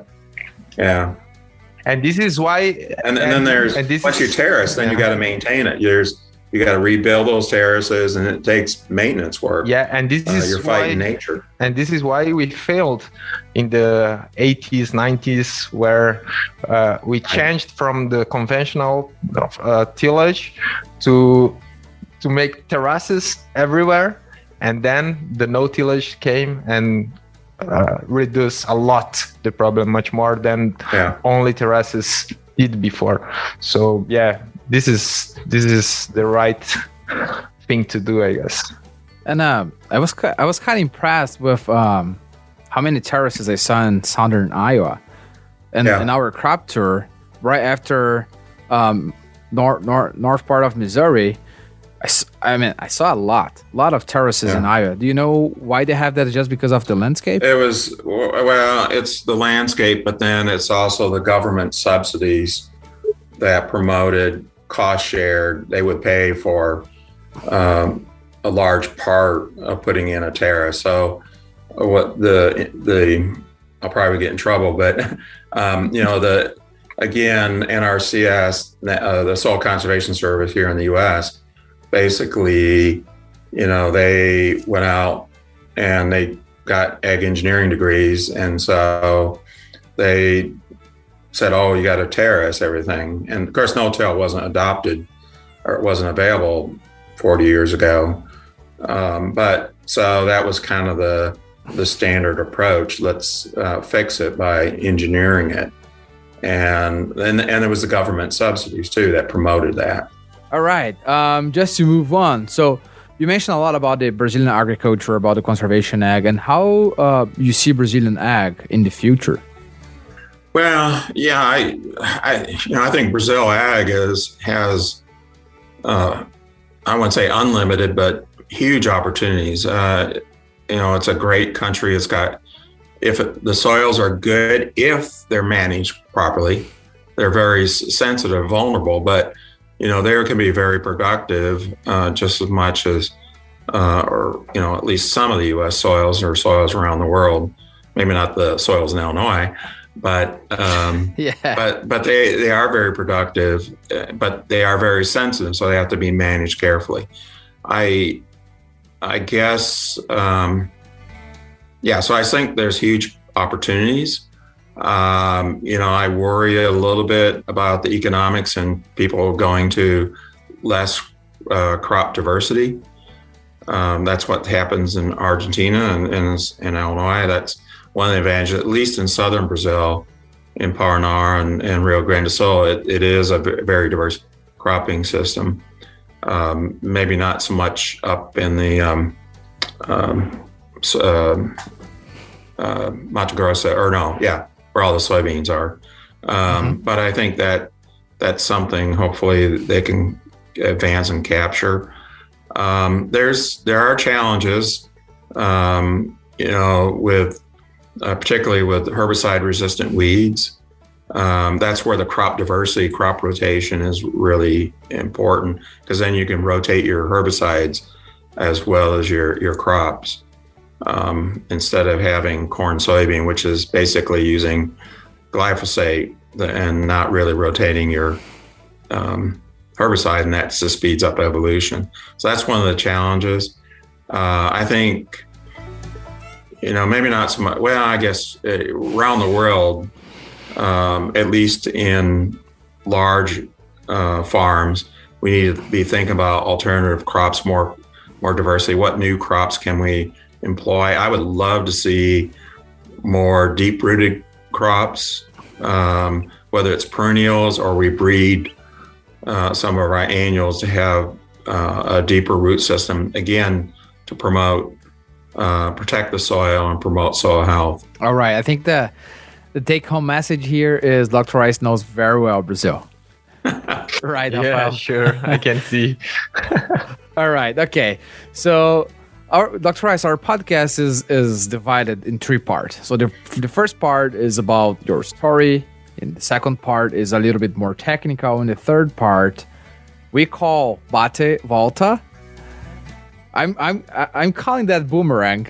yeah. and this is why. And, and then there's and this once you is- terrace, then you got to maintain it. There's you got to rebuild those terraces, and it takes maintenance work. Yeah, and this Uh, is you're why fighting nature. and this is why we failed in the 80s 90s where uh, we changed from the conventional uh, tillage to to make terraces everywhere and then the no tillage came and uh, reduced a lot the problem much more than Yeah. only terraces did before so yeah this is this is the right thing to do i guess And uh, I was I was kind of impressed with um, how many terraces I saw in southern Iowa, and Yeah. in our crop tour right after um, north north north part of Missouri. I mean, I saw a lot, a lot of terraces in Iowa. Do you know why they have that? Just because of the landscape? It was well, it's the landscape, but then it's also the government subsidies that promoted cost shared. They would pay for um, a large part of putting in a terrace. So what the the I'll probably get in trouble, but um, you know the again NRCS, uh, the Soil Conservation Service here in the U.S. Basically, you know they went out and they got ag engineering degrees, and so they said, "Oh, you got to terrace everything." And of course, no-till wasn't adopted or it wasn't available 40 years ago. Um, but so that was kind of the the standard approach. Let's uh, fix it by engineering it, and and and there was the government subsidies too that promoted that. All right. Um, just to move on. So you mentioned a lot about the Brazilian agriculture, about the conservation ag, and how uh, you see Brazilian ag in the future. Well, yeah, I, I, you know, I think Brazil ag is has, uh, I wouldn't say unlimited, but huge opportunities. Uh, you know, it's a great country. It's got, if it, the soils are good, if they're managed properly, they're very sensitive, vulnerable, but you know, they can be very productive, uh, just as much as, uh, or you know, at least some of the U.S. soils or soils around the world. Maybe not the soils in Illinois, but um, Yeah. but but they they are very productive, uh, but they are very sensitive, so they have to be managed carefully. I I guess um, yeah. So I think there's huge opportunities. Um, you know, I worry a little bit about the economics and people going to less uh, crop diversity. Um, that's what happens in Argentina and, and in Illinois. That's one of the advantages, at least in southern Brazil, in Paraná and, and Rio Grande do Sul. It, it is a very diverse cropping system. Um, maybe not so much up in the um, um, um uh, Mato Grosso, or no, yeah, where all the soybeans are. Um, But I think that that's something hopefully they can advance and capture. Um, there's there are challenges, um, you know, with uh, particularly with herbicide resistant weeds. Um, that's where the crop diversity, crop rotation is really important because then you can rotate your herbicides as well as your your crops um, instead of having corn soybean, which is basically using glyphosate and not really rotating your um, herbicide, and that just speeds up evolution. So that's one of the challenges. Uh, I think, you know, maybe not so much. Well, I guess uh, around the world, um, at least in large uh, farms, we need to be thinking about alternative crops more more diversity. What new crops can we employ? I would love to see more deep rooted crops, um, whether it's perennials or we breed uh, some of our annuals to have uh, a deeper root system. Again, to promote uh, protect the soil and promote soil health. All right, I think the the take home message here is Dr. Rice knows very well Brazil. right, Yeah, Rafael? sure. I can see. All right. Okay. So, our Dr. Rice, our podcast is is divided in three parts. So the the first part is about your story, and the second part is a little bit more technical, and the third part we call bate volta. I'm I'm I- I'm calling that boomerang.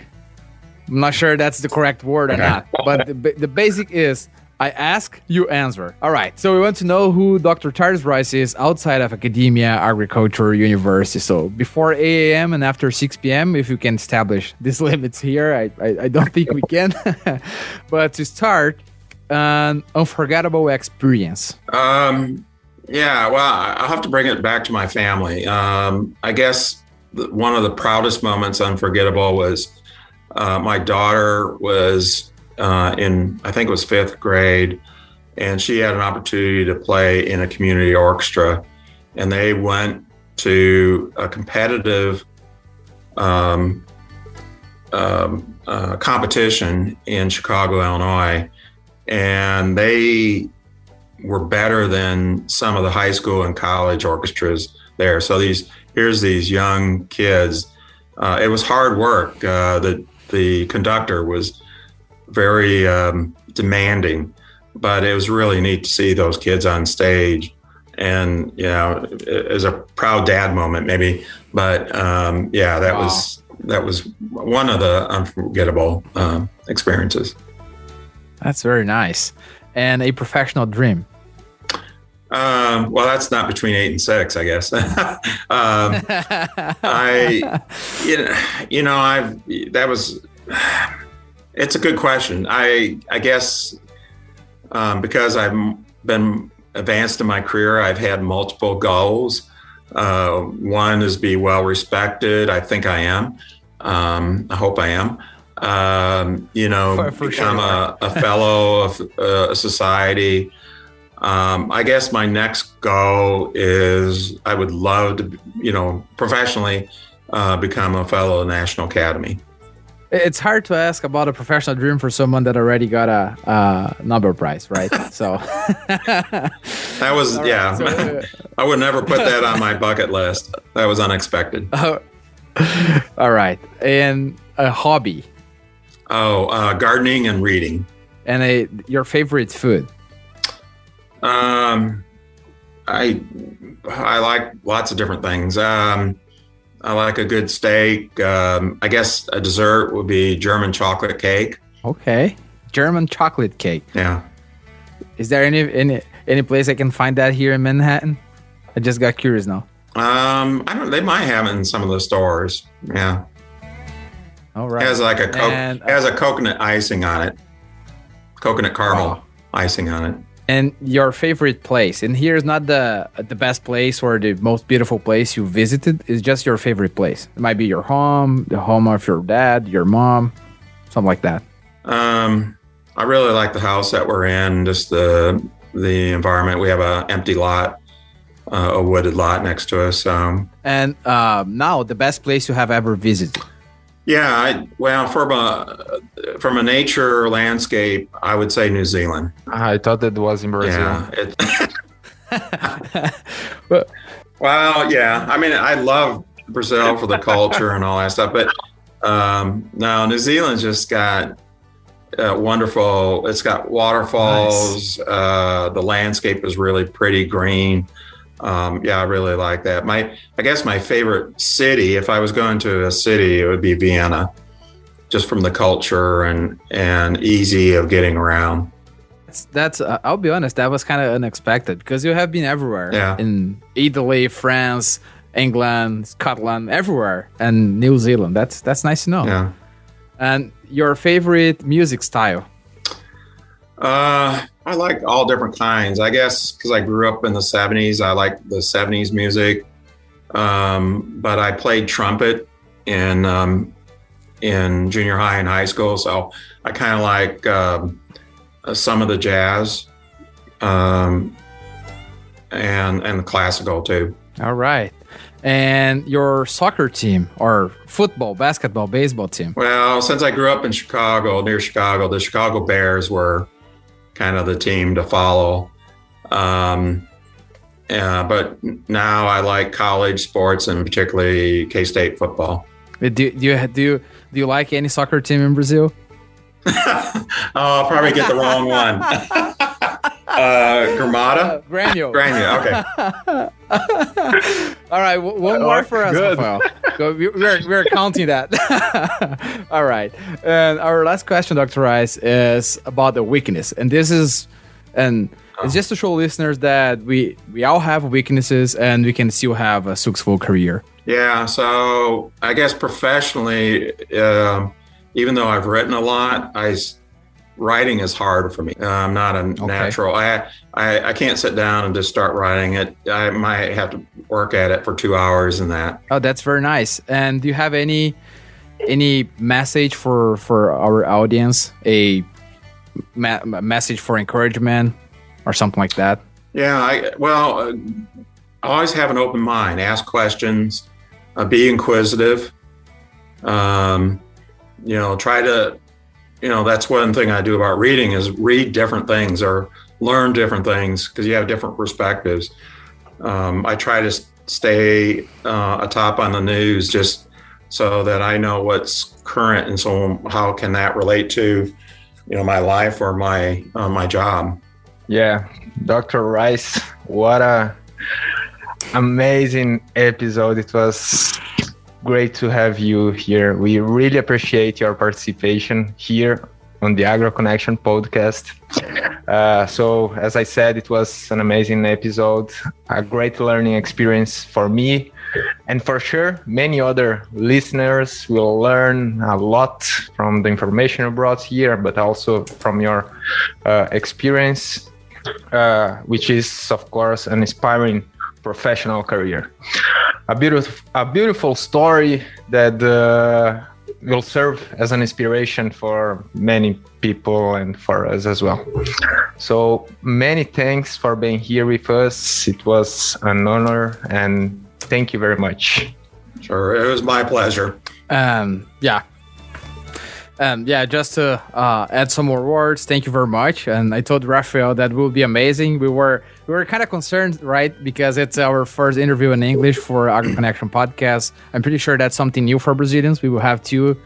I'm not sure that's the correct word or not, but the, the basic is I ask, you answer. All right. So we want to know who Dr. Charles Rice is outside of academia, agriculture, university. So before 8 a.m. and after 6 p.m., if you can establish these limits here, I, I, I don't think we can. but to start, an unforgettable experience. Um, yeah, well, I- I'll have to bring it back to my family. Um, I guess one of the proudest moments, unforgettable, was uh, my daughter was uh, in, I think it was fifth grade, and she had an opportunity to play in a community orchestra, and they went to a competitive um, um, uh, competition in Chicago, Illinois, and they were better than some of the high school and college orchestras there. So these here's these young kids. Uh, it was hard work. Uh, the the conductor was very um, demanding, but it was really neat to see those kids on stage. And you know, it was a proud dad moment, maybe. But um, yeah, that Wow. was that was one of the unforgettable um, experiences. That's very nice. And a professional dream. Um, well, that's not between eight and six, I guess. um, I, you know, you know, I've that was. It's a good question. I, I guess, um, because I've been advanced in my career, I've had multiple goals. Uh, one is be well respected. I think I am. Um, I hope I am. Um, you know, For- for become sure. a, a fellow of uh, a society. Um, I guess my next goal is I would love to, you know, professionally uh, become a fellow of the National Academy. It's hard to ask about a professional dream for someone that already got a, a Nobel Prize, right? So, That was, right, yeah, so, uh, I would never put that on my bucket list. That was unexpected. Oh, all right. And a hobby Oh, uh, gardening and reading. and a your favorite food. Um, I I like lots of different things. Um, I like a good steak. Um, I guess a dessert would be German chocolate cake. Okay. German chocolate cake. Yeah. Is there any any any place I can find that here in Manhattan? I just got curious now. Um, I don't. They might have it in some of the stores. Yeah. All right. It has like a co- And- it has a coconut icing on it. Coconut caramel Oh. icing on it. And your favorite place. And here's not the the best place or the most beautiful place you visited. It's just your favorite place. It might be your home, the home of your dad, your mom, something like that. Um, I really like the house that we're in. Just the the environment. We have a empty lot, uh, a wooded lot next to us. Um, And um, now the best place you have ever visited. Yeah. I, well, from a from a nature landscape, I would say New Zealand. I thought that was in Brazil. Yeah. It, But- well, yeah. I mean, I love Brazil for the culture and all that stuff, but um, no, New Zealand's just got uh, wonderful. It's got waterfalls. Uh, the landscape is really pretty green. Um, yeah, I really like that. My, I guess my favorite city, if I was going to a city, it would be Vienna, just from the culture and and easy of getting around. That's, that's uh, I'll be honest, that was kind of unexpected because you have been everywhere. Yeah. In Italy, France, England, Scotland, everywhere, and New Zealand. That's that's nice to know. Yeah. And your favorite music style? Uh, I like all different kinds. I guess because I grew up in the 70s, I like the 70s music. Um, but I played trumpet in um, in junior high and high school, so I kind of like um, some of the jazz um, and and the classical too. All right. And your soccer team or football, basketball, baseball team? Well, since I grew up in Chicago, near Chicago, the Chicago Bears were kind of the team to follow. Um, yeah, but now I like college sports and particularly K State football. Do, do you do you do you like any soccer team in Brazil? oh, I'll probably get the wrong one. uh, Gramada? Uh, Grêmio. Grêmio, okay. All right, one more for us, Good. Rafael. So we're, we're counting that. All right. And our last question, Dr. Rice, is about the weakness. And this is, and it's just to show listeners that we we all have weaknesses and we can still have a successful career. Yeah. So I guess professionally, uh, even though I've written a lot, I writing is hard for me. Uh, I'm not a okay. natural. I, I I can't sit down and just start writing it. I might have to work at it for two hours and that. Oh, that's very nice. And do you have any any message for for our audience? A ma- message for encouragement or something like that? Yeah. I well, uh, always have an open mind. Ask questions. Uh, be inquisitive. Um, you know, try to you know that's one thing i do about reading is read different things or learn different things because you have different perspectives. Um, i try to stay uh, atop on the news just so that i know what's current and so how can that relate to you know my life or my uh, my job. Yeah. Dr rice what a amazing episode. It was great to have you here. We really appreciate your participation here on the Agro Connection podcast. Uh, so, as I said, it was an amazing episode, a great learning experience for me. And for sure, many other listeners will learn a lot from the information you brought here, but also from your uh, experience, uh, which is, of course, an inspiring professional career a beautiful a beautiful story that uh, will serve as an inspiration for many people and for us as well. So many thanks for being here with us. It was an honor and thank you very much. Sure, it was my pleasure. Um, yeah, um, yeah, just to uh, add some more words, thank you very much. And I told Rafael that will be amazing. We were we were kind of concerned, right, because it's our first interview in English for Agro Connection podcast. I'm pretty sure that's something new for Brazilians. We will have two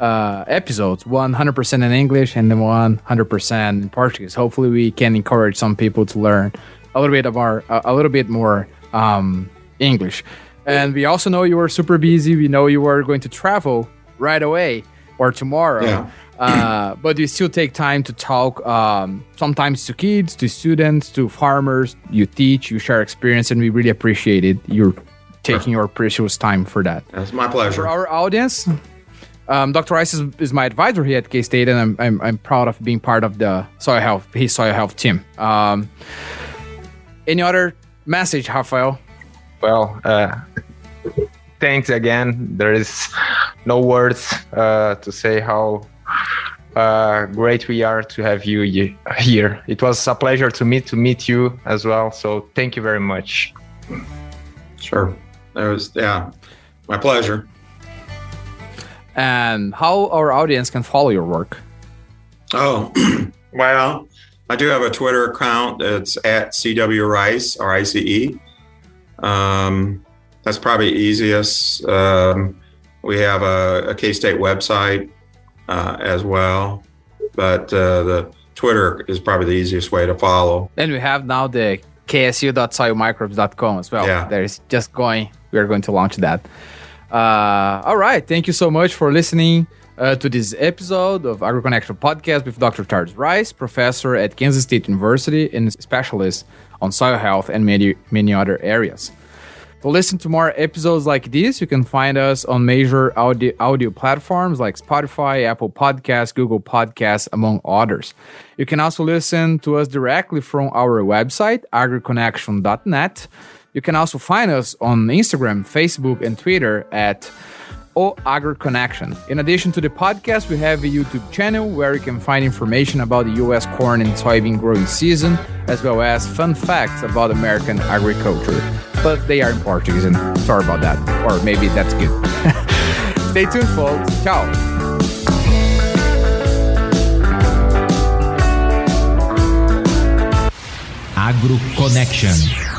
uh, episodes, 100% in English and then 100% in Portuguese. Hopefully, we can encourage some people to learn a little bit of more, a little bit more um, English. And we also know you were super busy. We know you were going to travel right away or tomorrow. Yeah. Uh, but you still take time to talk um, sometimes to kids, to students, to farmers. You teach, you share experience, and we really appreciate it. You're taking your precious time for that. It's my pleasure. For our audience, um, Dr. Rice is, is, my advisor here at K State, and I'm, I'm, I'm, proud of being part of the soil health, his soil health team. Um, any other message, Rafael? Well, uh, thanks again. There is no words uh, to say how uh, great we are to have you here. It was a pleasure to meet to meet you as well. So thank you very much. Sure, that was yeah, my pleasure. And how our audience can follow your work? Oh, well, I do have a Twitter account. It's at CW Rice or ICE. Um, that's probably easiest. Um, we have a, a K State website uh, as well, but uh, the Twitter is probably the easiest way to follow. And we have now the ksu.soilmicrobes.com as well. Yeah. There is just going, we are going to launch that. Uh, all right. Thank you so much for listening uh, to this episode of AgroConnection Podcast with Dr. Charles Rice, professor at Kansas State University and specialist on soil health and many, many other areas. To listen to more episodes like this, you can find us on major audio, audio platforms like Spotify, Apple Podcasts, Google Podcasts, among others. You can also listen to us directly from our website, agroconnection.net. You can also find us on Instagram, Facebook, and Twitter at O Agro Connection. In addition to the podcast, we have a YouTube channel where you can find information about the US corn and soybean growing season, as well as fun facts about American agriculture. But they are in Portuguese, and sorry about that. Or maybe that's good. Stay tuned, folks. Ciao. Agro Connection.